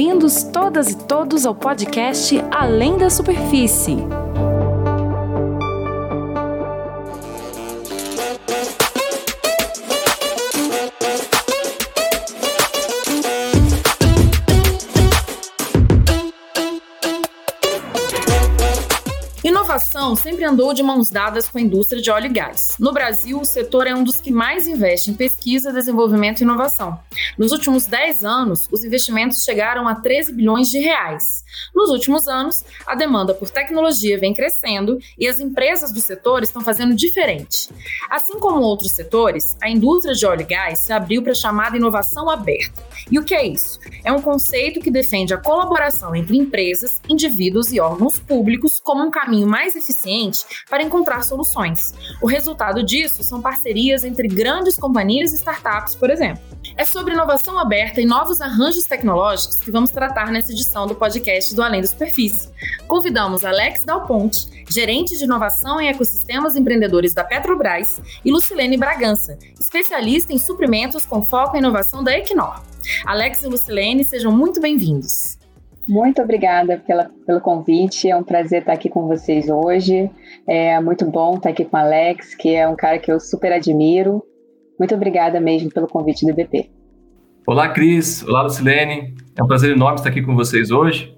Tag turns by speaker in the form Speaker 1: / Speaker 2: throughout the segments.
Speaker 1: Bem-vindos todas e todos ao podcast Além da Superfície. Sempre andou de mãos dadas com a indústria de óleo e gás. No Brasil, o setor é um dos que mais investe em pesquisa, desenvolvimento e inovação. Nos últimos 10 anos, os investimentos chegaram a 13 bilhões de reais. Nos últimos anos, a demanda por tecnologia vem crescendo e as empresas do setor estão fazendo diferente. Assim como outros setores, a indústria de óleo e gás se abriu para a chamada inovação aberta. E o que é isso? É um conceito que defende a colaboração entre empresas, indivíduos e órgãos públicos como um caminho mais eficiente para encontrar soluções. O resultado disso são parcerias entre grandes companhias e startups, por exemplo. É sobre inovação aberta e novos arranjos tecnológicos que vamos tratar nessa edição do podcast do Além da Superfície. Convidamos Alex Dal Ponte, gerente de inovação em ecossistemas empreendedores da Petrobras, e Lucilene Bragança, especialista em suprimentos com foco em inovação da Equinor. Alex e Lucilene, sejam muito bem-vindos.
Speaker 2: Muito obrigada pela, pelo convite. É um prazer estar aqui com vocês hoje. É muito bom estar aqui com o Alex, que é um cara que eu super admiro. Muito obrigada mesmo pelo convite do BP.
Speaker 3: Olá, Cris. Olá, Lucilene. É um prazer enorme estar aqui com vocês hoje.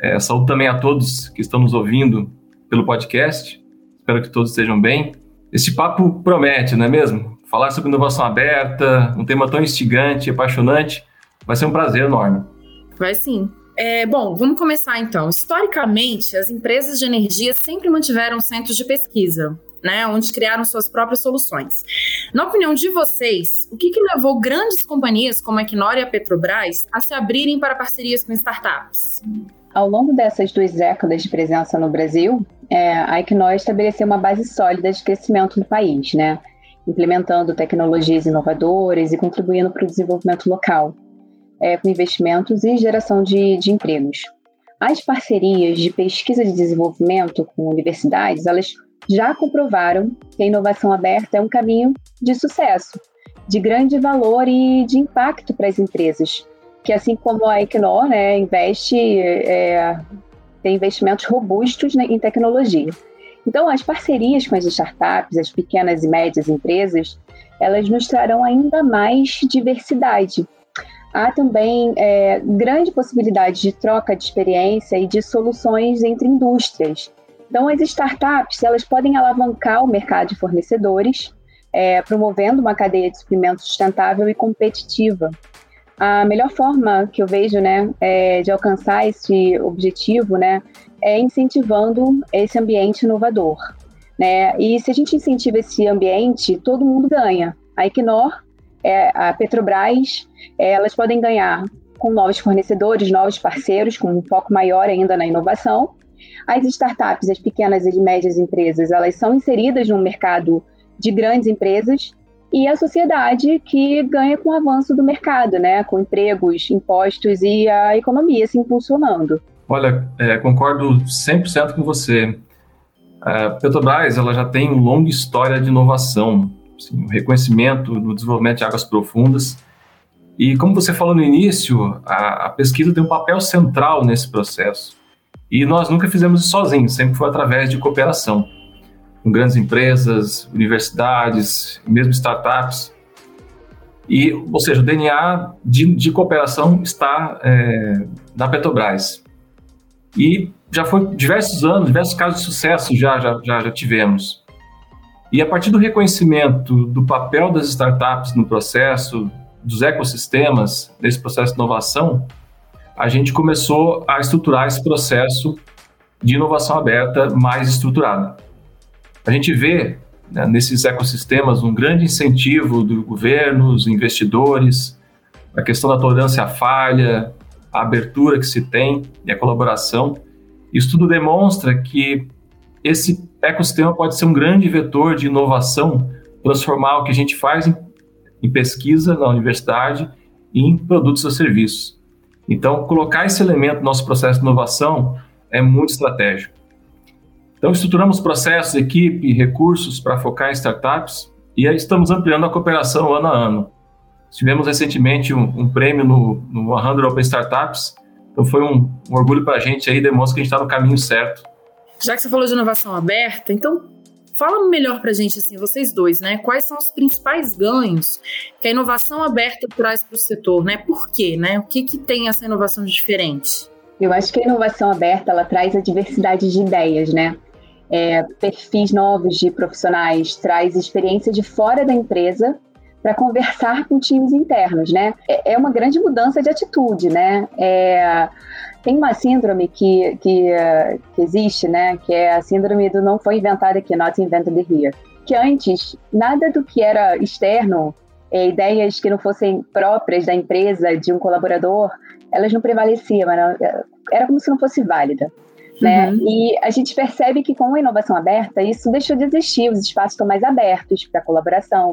Speaker 3: É, saúdo também a todos que estão nos ouvindo pelo podcast. Espero que todos estejam bem. Este papo promete, não é mesmo? Falar sobre inovação aberta, um tema tão instigante, apaixonante, vai ser um prazer enorme.
Speaker 1: Vai sim. É, bom, vamos começar então. Historicamente, as empresas de energia sempre mantiveram centros de pesquisa, né, onde criaram suas próprias soluções. Na opinião de vocês, o que, que levou grandes companhias como a Equinor e a Petrobras a se abrirem para parcerias com startups?
Speaker 2: Ao longo dessas duas décadas de presença no Brasil, é, a Equinor estabeleceu uma base sólida de crescimento no país, né, implementando tecnologias inovadoras e contribuindo para o desenvolvimento local é, com investimentos e geração de, de empregos. As parcerias de pesquisa e desenvolvimento com universidades, elas já comprovaram que a inovação aberta é um caminho de sucesso, de grande valor e de impacto para as empresas, que assim como a Equinor, né, investe, é, tem investimentos robustos né, em tecnologia. Então, as parcerias com as startups, as pequenas e médias empresas, elas nos trarão ainda mais diversidade, há também é, grande possibilidade de troca de experiência e de soluções entre indústrias. Então, as startups elas podem alavancar o mercado de fornecedores, é, promovendo uma cadeia de suprimentos sustentável e competitiva. A melhor forma que eu vejo né, é, de alcançar esse objetivo né, é incentivando esse ambiente inovador. Né? E se a gente incentiva esse ambiente, todo mundo ganha. A Equinor é, a Petrobras, é, elas podem ganhar com novos fornecedores, novos parceiros, com um foco maior ainda na inovação. As startups, as pequenas e médias empresas, elas são inseridas no mercado de grandes empresas e a sociedade que ganha com o avanço do mercado, né, com empregos, impostos e a economia se impulsionando.
Speaker 3: Olha, é, concordo 100% com você. A Petrobras ela já tem uma longa história de inovação assim, o reconhecimento no desenvolvimento de águas profundas. E como você falou no início, a, a, pesquisa tem um papel central nesse processo. E nós nunca fizemos isso sozinhos, sempre foi através de cooperação com grandes empresas, universidades, mesmo startups. E, ou seja, o DNA de, de cooperação está é, na Petrobras. E já foi diversos anos, diversos casos de sucesso já, já, já, já tivemos. E a partir do reconhecimento do papel das startups no processo, dos ecossistemas, nesse processo de inovação, a gente começou a estruturar esse processo de inovação aberta mais estruturado. A gente vê né, nesses ecossistemas um grande incentivo do governo, dos investidores, a questão da tolerância à falha, a abertura que se tem e a colaboração. Isso tudo demonstra que esse ecossistema pode ser um grande vetor de inovação, transformar o que a gente faz em, em pesquisa na universidade em produtos ou serviços. Então, colocar esse elemento no nosso processo de inovação é muito estratégico. Então, estruturamos processos, equipe, recursos para focar em startups e aí estamos ampliando a cooperação ano a ano. Tivemos recentemente um, um prêmio no, no 100 Open Startups, Então foi um, um orgulho para a gente aí, demonstra que a gente está no caminho certo.
Speaker 1: Já que você falou de inovação aberta, então fala melhor para a gente, assim, vocês dois, né? Quais são os principais ganhos que a inovação aberta traz para o setor, né? Por quê, né? O que, que tem essa inovação diferente?
Speaker 2: Eu acho que a inovação aberta ela traz a diversidade de ideias, né? É, perfis novos de profissionais, traz experiência de fora da empresa para conversar com times internos, né? É, é uma grande mudança de atitude, né? É, tem uma síndrome que, que, que, existe, né? Que é a síndrome do não foi inventado aqui, not invented here. Que antes, nada do que era externo, é, ideias que não fossem próprias da empresa, de um colaborador, elas não prevaleciam, era como se não fosse válida. Né? Uhum. E a gente percebe que com a inovação aberta, isso deixou de existir, os espaços estão mais abertos para colaboração.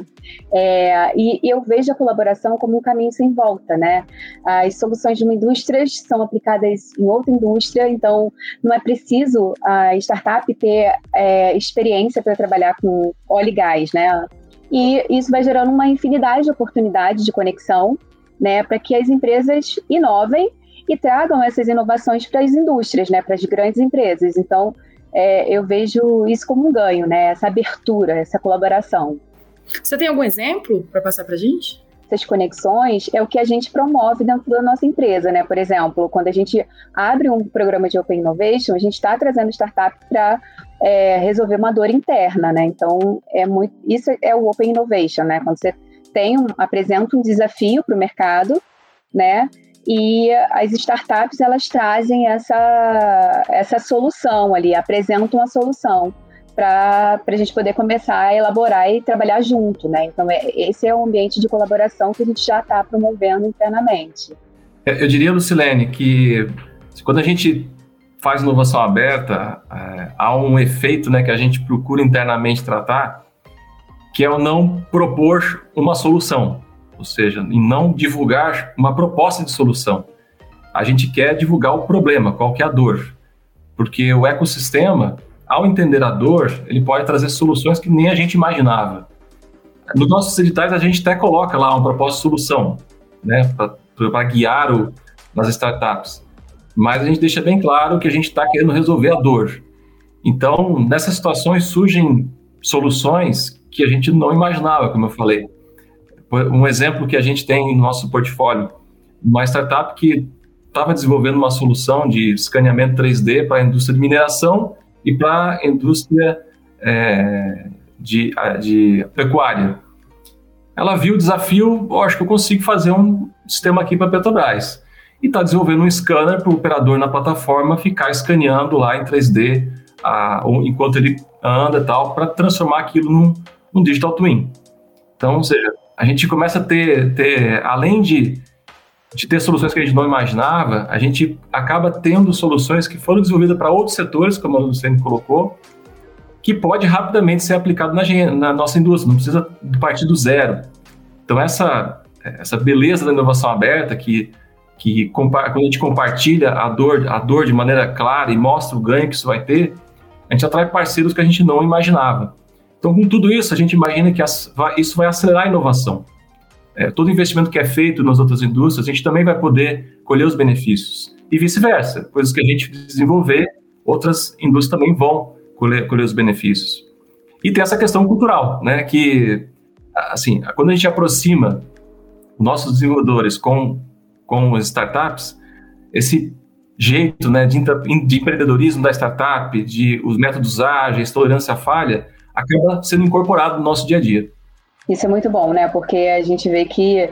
Speaker 2: É, e, e, eu vejo a colaboração como um caminho sem volta. Né? As soluções de uma indústria são aplicadas em outra indústria, então não é preciso a startup ter é, experiência para trabalhar com óleo e gás. Né? E isso vai gerando uma infinidade de oportunidades de conexão né, para que as empresas inovem e tragam essas inovações para as indústrias, né, para as grandes empresas. Então, é, eu vejo isso como um ganho, né, essa abertura, essa colaboração.
Speaker 1: Você tem algum exemplo para passar para a gente?
Speaker 2: Essas conexões é o que a gente promove dentro da nossa empresa, né? Por exemplo, quando a gente abre um programa de Open Innovation, a gente está trazendo startup para é, resolver uma dor interna, né? Então, é muito, isso é o Open Innovation, né? Quando você tem um, apresenta um desafio para o mercado, né? E as startups elas trazem essa, essa solução ali, apresentam a solução para a gente poder começar a elaborar e trabalhar junto, né? Então, é, esse é o ambiente de colaboração que a gente já está promovendo internamente.
Speaker 3: É, eu diria, Lucilene, que quando a gente faz inovação aberta, é, há um efeito né, que a gente procura internamente tratar, que é o não propor uma solução ou seja, em não divulgar uma proposta de solução. A gente quer divulgar o problema, qual que é a dor. Porque o ecossistema, ao entender a dor, ele pode trazer soluções que nem a gente imaginava. Nos nossos editais, a gente até coloca lá uma proposta de solução, né, para guiar o, nas startups. Mas a gente deixa bem claro que a gente está querendo resolver a dor. Então, nessas situações surgem soluções que a gente não imaginava, como eu falei. Um exemplo que a gente tem no nosso portfólio, uma startup que estava desenvolvendo uma solução de escaneamento 3D para a indústria de mineração e para a indústria é, de, de pecuária. Ela viu o desafio, oh, acho que eu consigo fazer um sistema aqui para Petrobras. E está desenvolvendo um scanner para o operador na plataforma ficar escaneando lá em 3D a, enquanto ele anda e tal, para transformar aquilo num, num digital twin. Então, ou seja, a gente começa a ter, ter além de, de ter soluções que a gente não imaginava, a gente acaba tendo soluções que foram desenvolvidas para outros setores, como a Luciane colocou, que pode rapidamente ser aplicado na, na nossa indústria, não precisa partir do zero. Então, essa, essa beleza da inovação aberta, que, que quando a gente compartilha a dor, a dor de maneira clara e mostra o ganho que isso vai ter, a gente atrai parceiros que a gente não imaginava. Então, com tudo isso, a gente imagina que isso vai acelerar a inovação. É, todo investimento que é feito nas outras indústrias, a gente também vai poder colher os benefícios. E vice-versa, coisas que a gente desenvolver, outras indústrias também vão colher, colher os benefícios. E tem essa questão cultural, né, que, assim, quando a gente aproxima nossos desenvolvedores com, com as startups, esse jeito né, de, de empreendedorismo da startup, de os métodos ágeis, tolerância à falha, acaba sendo incorporado no nosso dia a dia.
Speaker 2: Isso é muito bom, né? Porque a gente vê que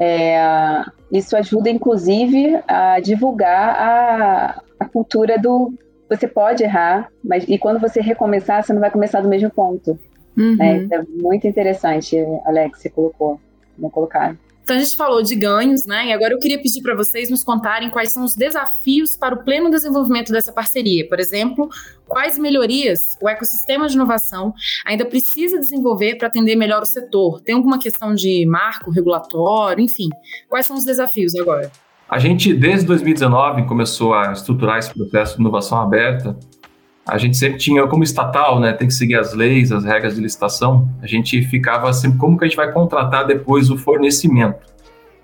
Speaker 2: é, isso ajuda, inclusive, a divulgar a, a cultura do você pode errar, mas e quando você recomeçar, você não vai começar do mesmo ponto. Uhum. Né? É muito interessante, Alex, você colocou, não colocar.
Speaker 1: Então a gente falou de ganhos, né? E agora eu queria pedir para vocês nos contarem quais são os desafios para o pleno desenvolvimento dessa parceria. Por exemplo, quais melhorias o ecossistema de inovação ainda precisa desenvolver para atender melhor o setor? Tem alguma questão de marco regulatório, enfim? Quais são os desafios agora?
Speaker 3: A gente, desde 2019, começou a estruturar esse processo de inovação aberta a gente sempre tinha, como estatal, né, tem que seguir as leis, as regras de licitação, a gente ficava sempre, como que a gente vai contratar depois o fornecimento?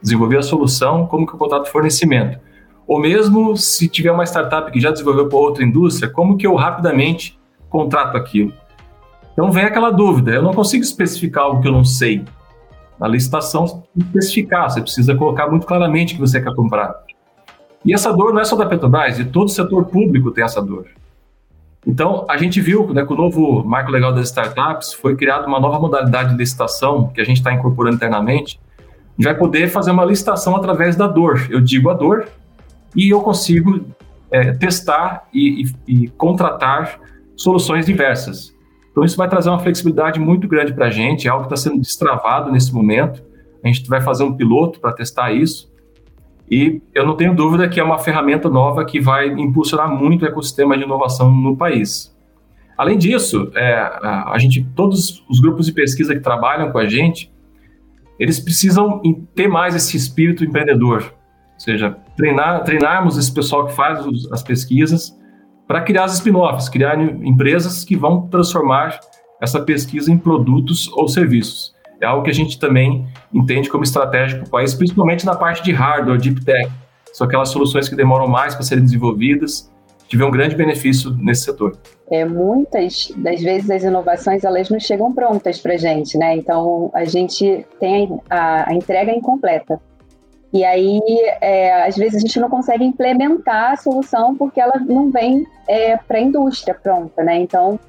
Speaker 3: Desenvolver a solução, como que eu contrato o fornecimento? Ou mesmo se tiver uma startup que já desenvolveu para outra indústria, como que eu rapidamente contrato aquilo? Então vem aquela dúvida, eu não consigo especificar algo que eu não sei. Na licitação, especificar, você precisa colocar muito claramente o que você quer comprar. E essa dor não é só da Petrobras, e todo o setor público tem essa dor. Então, a gente viu né, que o novo marco legal das startups foi criada uma nova modalidade de licitação que a gente está incorporando internamente. A gente vai poder fazer uma licitação através da dor. Eu digo a dor e eu consigo é, testar e, e, e contratar soluções diversas. Então, isso vai trazer uma flexibilidade muito grande para a gente, é algo que está sendo destravado nesse momento. A gente vai fazer um piloto para testar isso. E eu não tenho dúvida que é uma ferramenta nova que vai impulsionar muito o ecossistema de inovação no país. Além disso, é, a gente, todos os grupos de pesquisa que trabalham com a gente, eles precisam ter mais esse espírito empreendedor, ou seja, treinar, treinarmos esse pessoal que faz as pesquisas para criar as spin-offs, criar empresas que vão transformar essa pesquisa em produtos ou serviços. É algo que a gente também entende como estratégico para o país, principalmente na parte de hardware, deep tech. São aquelas soluções que demoram mais para serem desenvolvidas, tiver um grande benefício nesse setor.
Speaker 2: É, muitas das vezes as inovações elas não chegam prontas para a gente, né? Então a gente tem a, a entrega incompleta. E aí, é, às vezes, a gente não consegue implementar a solução porque ela não vem é, para a indústria pronta, né? Então,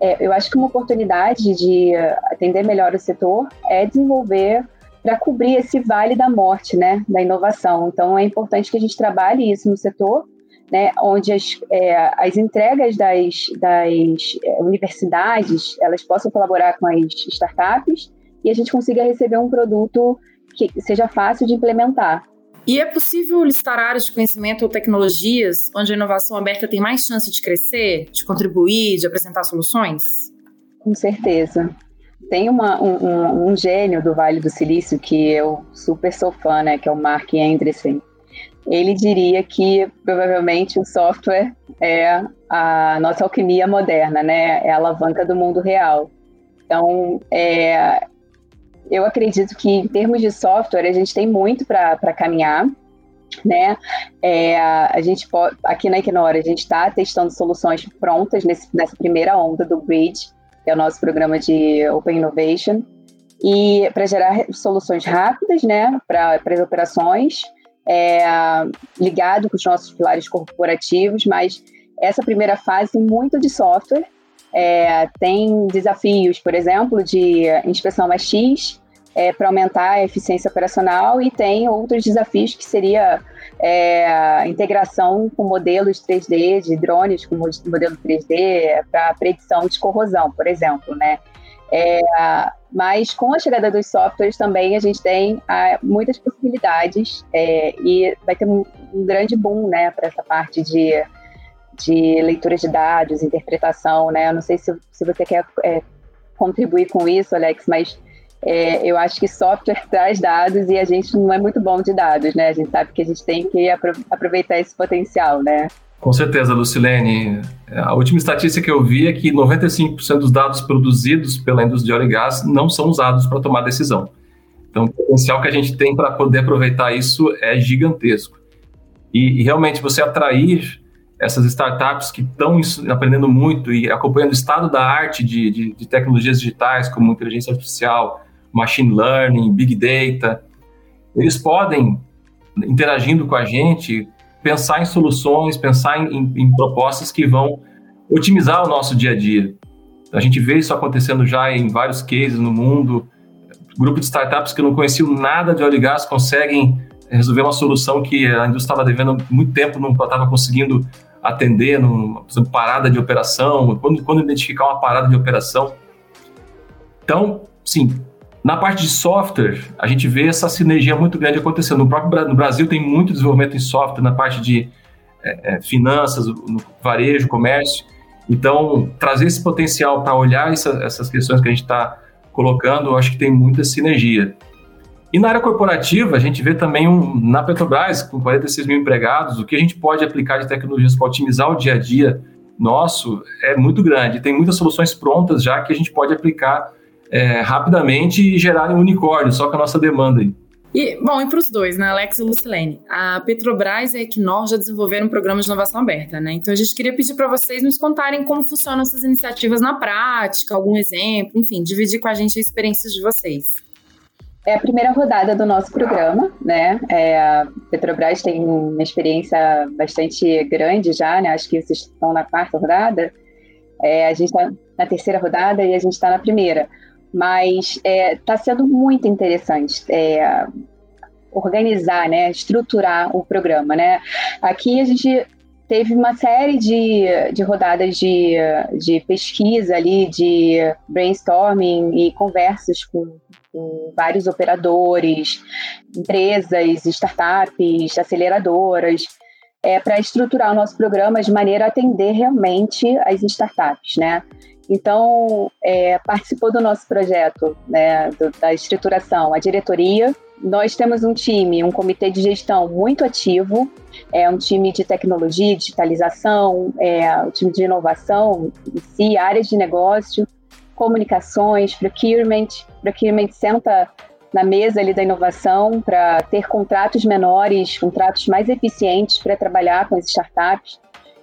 Speaker 2: é, eu acho que uma oportunidade de atender melhor o setor é desenvolver para cobrir esse vale da morte, né, da inovação. Então, é importante que a gente trabalhe isso no setor, né, onde as, é, as entregas das, das é, universidades elas possam colaborar com as startups e a gente consiga receber um produto que seja fácil de implementar.
Speaker 1: E é possível listar áreas de conhecimento ou tecnologias onde a inovação aberta tem mais chance de crescer, de contribuir, de apresentar soluções?
Speaker 2: Com certeza. Tem uma, um, um, gênio do Vale do Silício que eu super sou fã, né, que é o Mark Andreessen. Ele diria que provavelmente o software é a nossa alquimia moderna, né, é a alavanca do mundo real. Então, é, eu acredito que em termos de software a gente tem muito para caminhar, né? É, a gente pode, aqui na Ignora a gente está testando soluções prontas nesse, nessa primeira onda do Bridge, que é o nosso programa de Open Innovation, e para gerar soluções rápidas, né, para as operações, é, ligado com os nossos pilares corporativos, mas essa primeira fase muito de software é, tem desafios, por exemplo, de inspeção mais X é, para aumentar a eficiência operacional e tem outros desafios que seria é, integração com modelos 3D de drones com modelo 3D para predição de corrosão, por exemplo, né? É, mas com a chegada dos softwares também a gente tem ah, muitas possibilidades é, e vai ter um, um grande boom né, para essa parte de de leitura de dados, interpretação, né? Eu não sei se, se você quer é, contribuir com isso, Alex, mas é, eu acho que software traz dados e a gente não é muito bom de dados, né? A gente sabe que a gente tem que aproveitar esse potencial, né?
Speaker 3: Com certeza, Lucilene. A última estatística que eu vi é que 95% dos dados produzidos pela indústria de óleo e gás não são usados para tomar decisão. Então, o potencial que a gente tem para poder aproveitar isso é gigantesco. E, e realmente, você atrair essas startups que estão aprendendo muito e acompanhando o estado da arte de, de, de, tecnologias digitais, como inteligência artificial, machine learning, big data, eles podem, interagindo com a gente, pensar em soluções, pensar em, em, propostas que vão otimizar o nosso dia a dia. A gente vê isso acontecendo já em vários cases no mundo. Grupos de startups que não conheciam nada de óleo e gás conseguem resolver uma solução que a indústria estava devendo muito tempo, não estava conseguindo atender, no, por exemplo, parada de operação, quando, quando identificar uma parada de operação. Então, sim, na parte de software, a gente vê essa sinergia muito grande acontecendo. No próprio no Brasil tem muito desenvolvimento em software na parte de é, é, finanças, no varejo, comércio. Então, trazer esse potencial para olhar essa, essas questões que a gente está colocando, eu acho que tem muita sinergia. E na área corporativa, a gente vê também um, na Petrobras, com 46 mil empregados, o que a gente pode aplicar de tecnologias para otimizar o dia a dia nosso é muito grande. Tem muitas soluções prontas já que a gente pode aplicar é, rapidamente e gerar um unicórnio, só com a nossa demanda aí.
Speaker 1: E, bom, e para os dois, né, Alex e Lucilene? A Petrobras e a Equinor já desenvolveram um programa de inovação aberta, né? Então a gente queria pedir para vocês nos contarem como funcionam essas iniciativas na prática, algum exemplo, enfim, dividir com a gente as experiências de vocês.
Speaker 2: É a primeira rodada do nosso programa, né? É, a Petrobras tem uma experiência bastante grande já, né? Acho que vocês estão na quarta rodada. É, a gente está na terceira rodada e a gente está na primeira mas está é, tá sendo muito interessante é, organizar, né, estruturar o programa, né. Aqui a gente teve uma série de, de rodadas de, de pesquisa ali, de brainstorming e conversas com, com vários operadores, empresas, startups, aceleradoras, é, para estruturar o nosso programa de maneira a atender realmente as startups, né? Então, é, participou do nosso projeto, né, do, da estruturação, a diretoria. Nós temos um time, um comitê de gestão muito ativo, é um time de tecnologia, digitalização, é um time de inovação em si, áreas de negócio, comunicações, procurement. Procurement senta na mesa ali da inovação para ter contratos menores, contratos mais eficientes para trabalhar com as startups.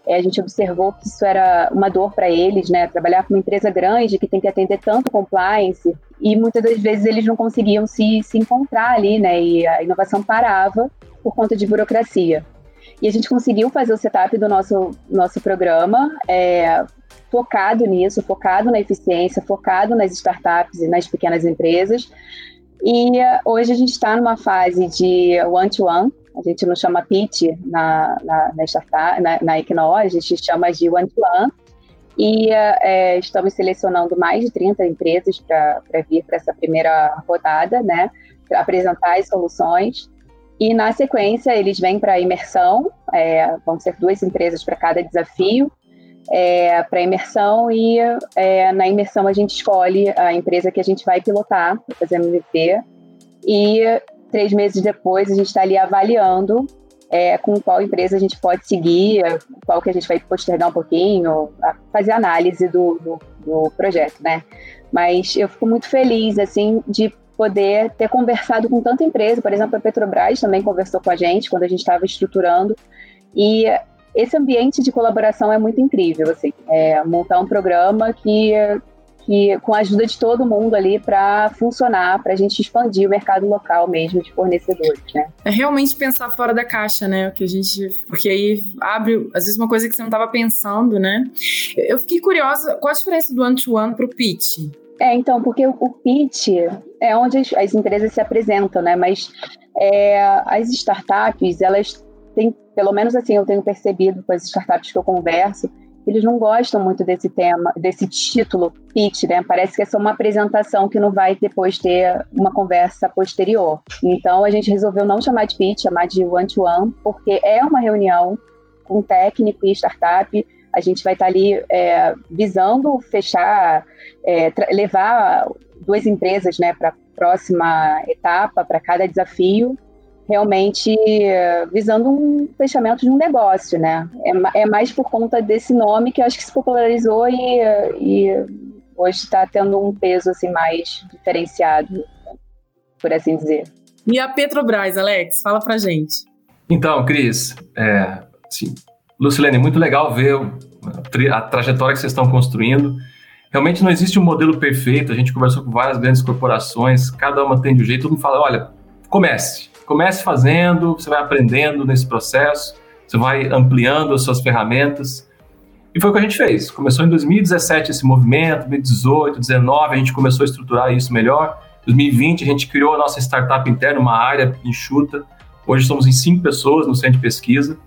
Speaker 2: É, a gente observou que isso era uma dor para eles, né? Trabalhar com uma empresa grande que tem que atender tanto compliance e muitas das vezes eles não conseguiam se, se encontrar ali, né? E a inovação parava por conta de burocracia. E a gente conseguiu fazer o setup do nosso, nosso programa é, focado nisso, focado na eficiência, focado nas startups e nas pequenas empresas. E hoje a gente está numa fase de one-to-one, -one, a gente não chama pitch na, na, na, startup, na, na a gente chama de one-to-one. E é, estamos selecionando mais de 30 empresas para vir para essa primeira rodada, né? Para apresentar as soluções. E na sequência, eles vêm para a imersão, é, vão ser duas empresas para cada desafio, é, para imersão, e é, na imersão a gente escolhe a empresa que a gente vai pilotar fazer MVP. E três meses depois a gente está ali avaliando é, com qual empresa a gente pode seguir, qual que a gente vai postergar um pouquinho, fazer análise do, do, do, projeto, né? Mas eu fico muito feliz, assim, de poder ter conversado com tanta empresa, por exemplo, a Petrobras também conversou com a gente quando a gente estava estruturando, e esse ambiente de colaboração é muito incrível, assim, é, montar um programa que que com a ajuda de todo mundo ali para funcionar, para a gente expandir o mercado local mesmo de fornecedores, né?
Speaker 1: É realmente pensar fora da caixa, né? O que a gente, porque aí abre às vezes uma coisa que você não estava pensando, né? Eu fiquei curiosa, qual a diferença do one-to-one para o pitch?
Speaker 2: É, então, porque o pitch é onde as, as empresas se apresentam, né? Mas é, as startups, elas têm, pelo menos assim, eu tenho percebido com as startups que eu converso, eles não gostam muito desse tema, desse título pitch, né? Parece que é só uma apresentação que não vai depois ter uma conversa posterior. Então a gente resolveu não chamar de pitch, chamar de one-to-one, -one, porque é uma reunião com técnico e startup. A gente vai estar ali é, visando fechar, é, levar duas empresas né, para a próxima etapa, para cada desafio, realmente visando um fechamento de um negócio, né? É, é mais por conta desse nome que eu acho que se popularizou e, e hoje está tendo um peso assim mais diferenciado, por assim dizer.
Speaker 1: E a Petrobras, Alex, fala pra gente.
Speaker 3: Então, Cris, é, assim, Lucilene, muito legal ver a trajetória que vocês estão construindo. Realmente não existe um modelo perfeito, a gente conversou com várias grandes corporações, cada uma tem de um jeito, todo mundo fala, olha, comece, Comece fazendo, você vai aprendendo nesse processo, você vai ampliando as suas ferramentas. E foi o que a gente fez. Começou em 2017 esse movimento, 2018, 2019 a gente começou a estruturar isso melhor. 2020 a gente criou a nossa startup interna, uma área enxuta. Hoje somos em cinco pessoas no centro de pesquisa.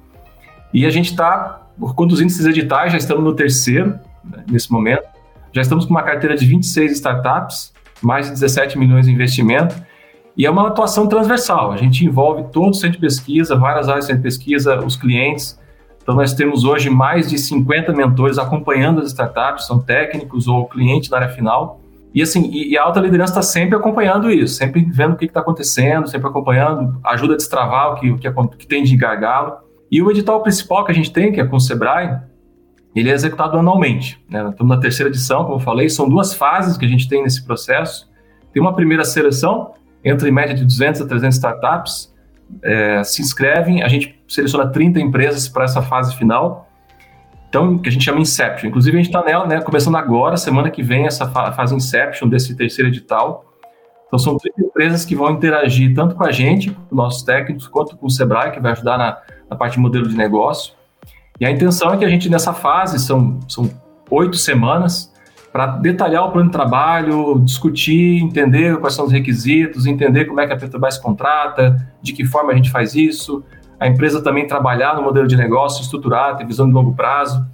Speaker 3: E a gente está conduzindo esses editais, já estamos no terceiro né, nesse momento. Já estamos com uma carteira de 26 startups, mais de 17 milhões de investimento. E é uma atuação transversal, a gente envolve todo o centro de pesquisa, várias áreas do centro de pesquisa, os clientes. Então, nós temos hoje mais de 50 mentores acompanhando as startups, são técnicos ou clientes na área final. E assim, e, a alta liderança está sempre acompanhando isso, sempre vendo o que está acontecendo, sempre acompanhando, ajuda a destravar o que, o que, que tem de gargalo. E o edital principal que a gente tem, que é com o Sebrae, ele é executado anualmente. Né? Estamos na terceira edição, como eu falei, são duas fases que a gente tem nesse processo. Tem uma primeira seleção, entra em média de 200 a 300 startups, é, se inscrevem, a gente seleciona 30 empresas para essa fase final, então, que a gente chama Inception. Inclusive, a gente está nela, né, começando agora, semana que vem, essa fase Inception desse terceiro edital. Então, são 30 empresas que vão interagir tanto com a gente, com nossos técnicos, quanto com o Sebrae, que vai ajudar na, na parte de modelo de negócio. E a intenção é que a gente, nessa fase, são, são oito semanas, para detalhar o plano de trabalho, discutir, entender quais são os requisitos, entender como é que a Petrobras contrata, de que forma a gente faz isso, a empresa também trabalhar no modelo de negócio, estruturar, ter visão de longo prazo.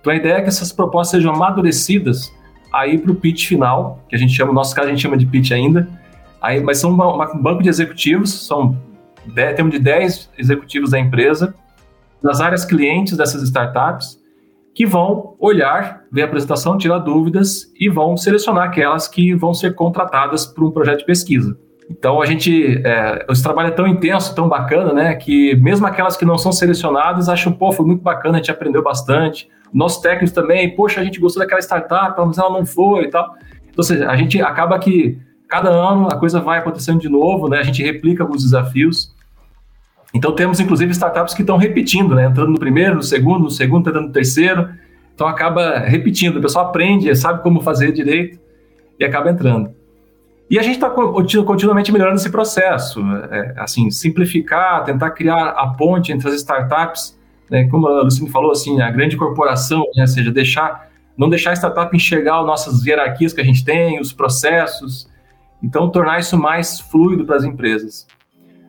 Speaker 3: Então a ideia é que essas propostas sejam amadurecidas aí para o pitch final, que a gente chama, no nosso caso a gente chama de pitch ainda, aí, mas são uma, uma, um banco de executivos, são temos de 10 executivos da empresa, das áreas clientes dessas startups, que vão olhar, ver a apresentação, tirar dúvidas e vão selecionar aquelas que vão ser contratadas para um projeto de pesquisa. Então a gente, é, esse trabalho é tão intenso, tão bacana, né, que mesmo aquelas que não são selecionadas acham, pô, foi muito bacana, a gente aprendeu bastante. Nossos técnicos também, poxa, a gente gostou daquela startup, mas ela não foi e tal. Então, ou seja, a gente acaba que cada ano a coisa vai acontecendo de novo, né, a gente replica alguns desafios então temos inclusive startups que estão repetindo, né? entrando no primeiro, no segundo, no segundo, entrando no terceiro. Então acaba repetindo, o pessoal aprende, sabe como fazer direito e acaba entrando. E a gente está continuamente melhorando esse processo, é, assim, simplificar, tentar criar a ponte entre as startups, né, como a Luciane falou, assim, a grande corporação, né, ou seja, deixar, não deixar a startup enxergar as nossas hierarquias que a gente tem, os processos, então tornar isso mais fluido para as empresas.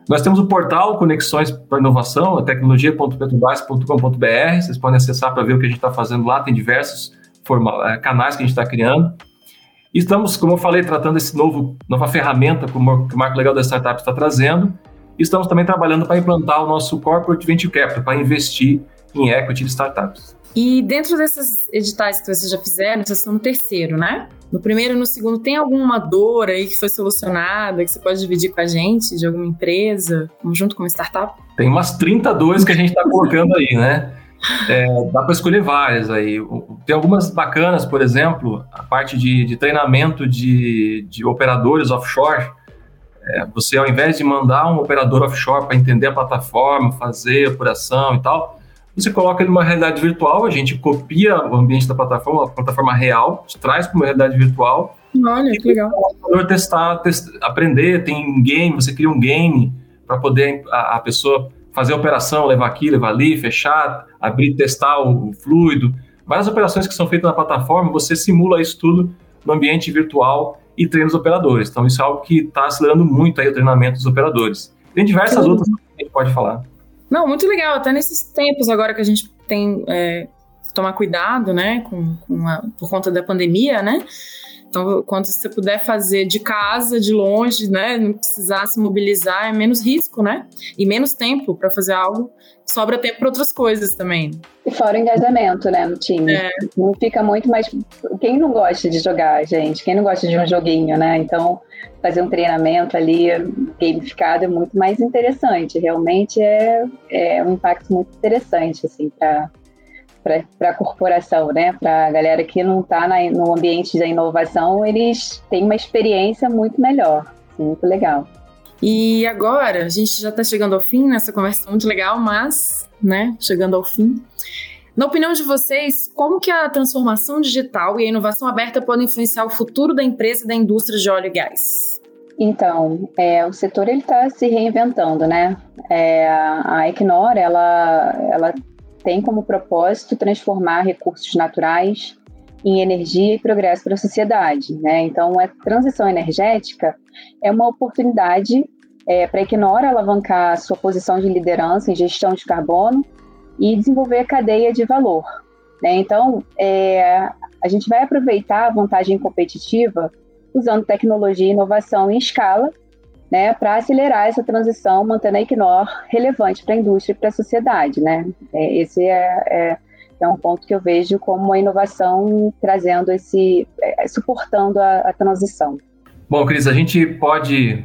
Speaker 3: Nós temos o portal Conexões para Inovação, tecnologia.petrobras.com.br. Vocês podem acessar para ver o que a gente está fazendo lá. Tem diversos eh, canais que a gente está criando. E estamos, como eu falei, tratando esse novo nova ferramenta que o Marco Legal da Startup está trazendo. E estamos também trabalhando para implantar o nosso Corporate Venture Capital, para investir em equity de startups.
Speaker 1: E dentro desses editais que vocês já fizeram, vocês estão no terceiro, né? No primeiro e no segundo, tem alguma dor aí que foi solucionada, que você pode dividir com a gente, de alguma empresa, junto com uma startup?
Speaker 3: Tem umas 30 dores que a gente está colocando aí, né? É, dá para escolher várias aí. Tem algumas bacanas, por exemplo, a parte de, de treinamento de, de operadores offshore. É, você, ao invés de mandar um operador offshore para entender a plataforma, fazer apuração e tal, você coloca ele numa realidade virtual, a gente copia o ambiente da plataforma, a plataforma real, traz para uma realidade virtual.
Speaker 1: Olha, que legal.
Speaker 3: O testar, testar, aprender, tem um game, você cria um game para poder a, a, pessoa fazer a operação, levar aqui, levar ali, fechar, abrir, testar o, o fluido. Várias operações que são feitas na plataforma, você simula isso tudo no ambiente virtual e treina os operadores. Então, isso é algo que está acelerando muito aí o treinamento dos operadores. Tem diversas outras que a gente pode falar.
Speaker 1: Não, muito legal. Até nesses tempos agora que a gente tem é, tomar cuidado, né, com, com a, por conta da pandemia, né? Então, quando você puder fazer de casa, de longe, né, não precisar se mobilizar, é menos risco, né? E menos tempo para fazer algo, sobra tempo para outras coisas também.
Speaker 2: E fora o engajamento, né, no time. É. Não fica muito mais. Quem não gosta de jogar, gente? Quem não gosta de um joguinho, né? Então, fazer um treinamento ali gamificado é muito mais interessante. Realmente é, é um impacto muito interessante, assim, para para a corporação, né? Para a galera que não está no ambiente da inovação, eles têm uma experiência muito melhor. Assim, muito legal.
Speaker 1: E agora, a gente já está chegando ao fim nessa conversa muito legal, mas, né, chegando ao fim. Na opinião de vocês, como que a transformação digital e a inovação aberta podem influenciar o futuro da empresa e da indústria de óleo e gás?
Speaker 2: Então, é, o setor ele está se reinventando, né? É, a Equinor ela, ela tem como propósito transformar recursos naturais em energia e progresso para a sociedade. Né? Então, a transição energética é uma oportunidade é, para a Equinor alavancar sua posição de liderança em gestão de carbono e desenvolver a cadeia de valor. Né? Então, é, a gente vai aproveitar a vantagem competitiva usando tecnologia e inovação em escala né, para acelerar essa transição, mantendo a Equinor relevante para a indústria e para a sociedade. Né? É, esse é, é, é, um ponto que eu vejo como uma inovação trazendo esse, é, suportando a, a transição.
Speaker 3: Bom, Cris, a gente pode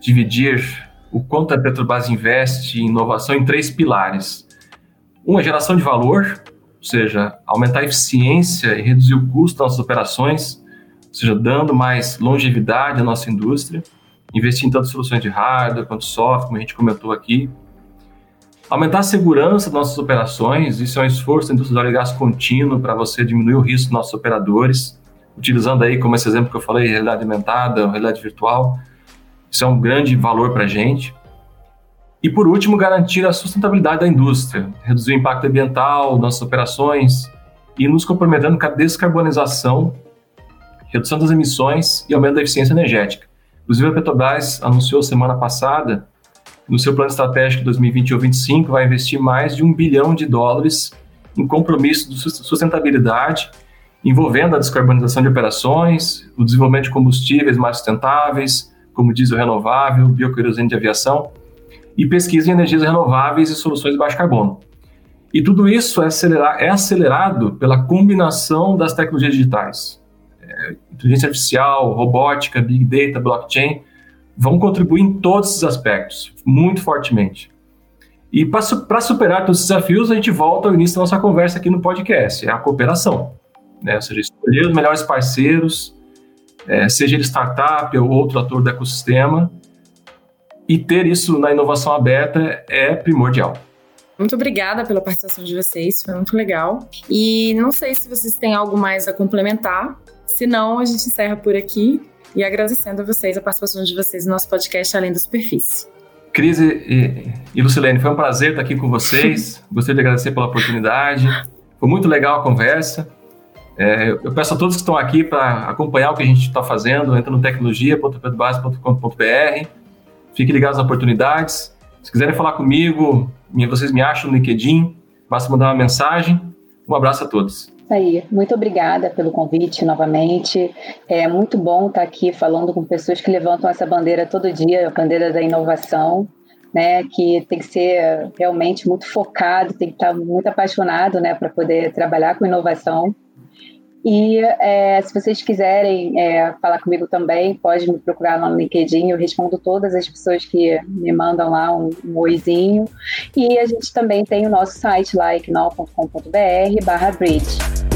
Speaker 3: dividir o quanto a Petrobras investe em inovação em três pilares. Uma, geração de valor, ou seja, aumentar a eficiência e reduzir o custo das nossas operações, ou seja, dando mais longevidade à nossa indústria investir em tantas soluções de hardware quanto software, como a gente comentou aqui. Aumentar a segurança das nossas operações, isso é um esforço da indústria do óleo e gás contínuo para você diminuir o risco dos nossos operadores, utilizando aí, como esse exemplo que eu falei, realidade aumentada, realidade virtual. Isso é um grande valor para a gente. E, por último, garantir a sustentabilidade da indústria, reduzir o impacto ambiental das nossas operações e nos comprometendo com a descarbonização, redução das emissões e aumento da eficiência energética. Inclusive, a Petrobras anunciou semana passada, no seu plano estratégico 2021-2025, vai investir mais de um bilhão de dólares em compromisso de sustentabilidade, envolvendo a descarbonização de operações, o desenvolvimento de combustíveis mais sustentáveis, como diesel renovável, bioquerosene de aviação, e pesquisa em energias renováveis e soluções de baixo carbono. E tudo isso é, acelerar, é acelerado pela combinação das tecnologias digitais. Inteligência artificial, robótica, big data, blockchain, vão contribuir em todos esses aspectos, muito fortemente. E para superar todos os desafios, a gente volta ao início da nossa conversa aqui no podcast, é a cooperação. Né? Ou seja, escolher os melhores parceiros, é, seja ele startup ou outro ator do ecossistema, e ter isso na inovação aberta é primordial.
Speaker 1: Muito obrigada pela participação de vocês, foi muito legal. E não sei se vocês têm algo mais a complementar, se não, a gente encerra por aqui e agradecendo a vocês a participação de vocês no nosso podcast Além da Superfície.
Speaker 3: Cris e, e Lucilene, foi um prazer estar aqui com vocês. Gostaria de agradecer pela oportunidade. Foi muito legal a conversa. É, eu peço a todos que estão aqui para acompanhar o que a gente está fazendo. Entra no tecnologia.pedbase.com.br Fiquem ligados nas oportunidades. Se quiserem falar comigo, vocês me acham no LinkedIn, basta mandar uma mensagem. Um abraço a todos.
Speaker 2: Aí, muito obrigada pelo convite novamente. É muito bom estar aqui falando com pessoas que levantam essa bandeira todo dia, a bandeira da inovação, né? Que tem que ser realmente muito focado, tem que estar muito apaixonado, né, para poder trabalhar com inovação. E é, se vocês quiserem é, falar comigo também, pode me procurar lá no LinkedIn, eu respondo todas as pessoas que me mandam lá um, um oizinho. E a gente também tem o nosso site lá, equinol.com.br barra bridge.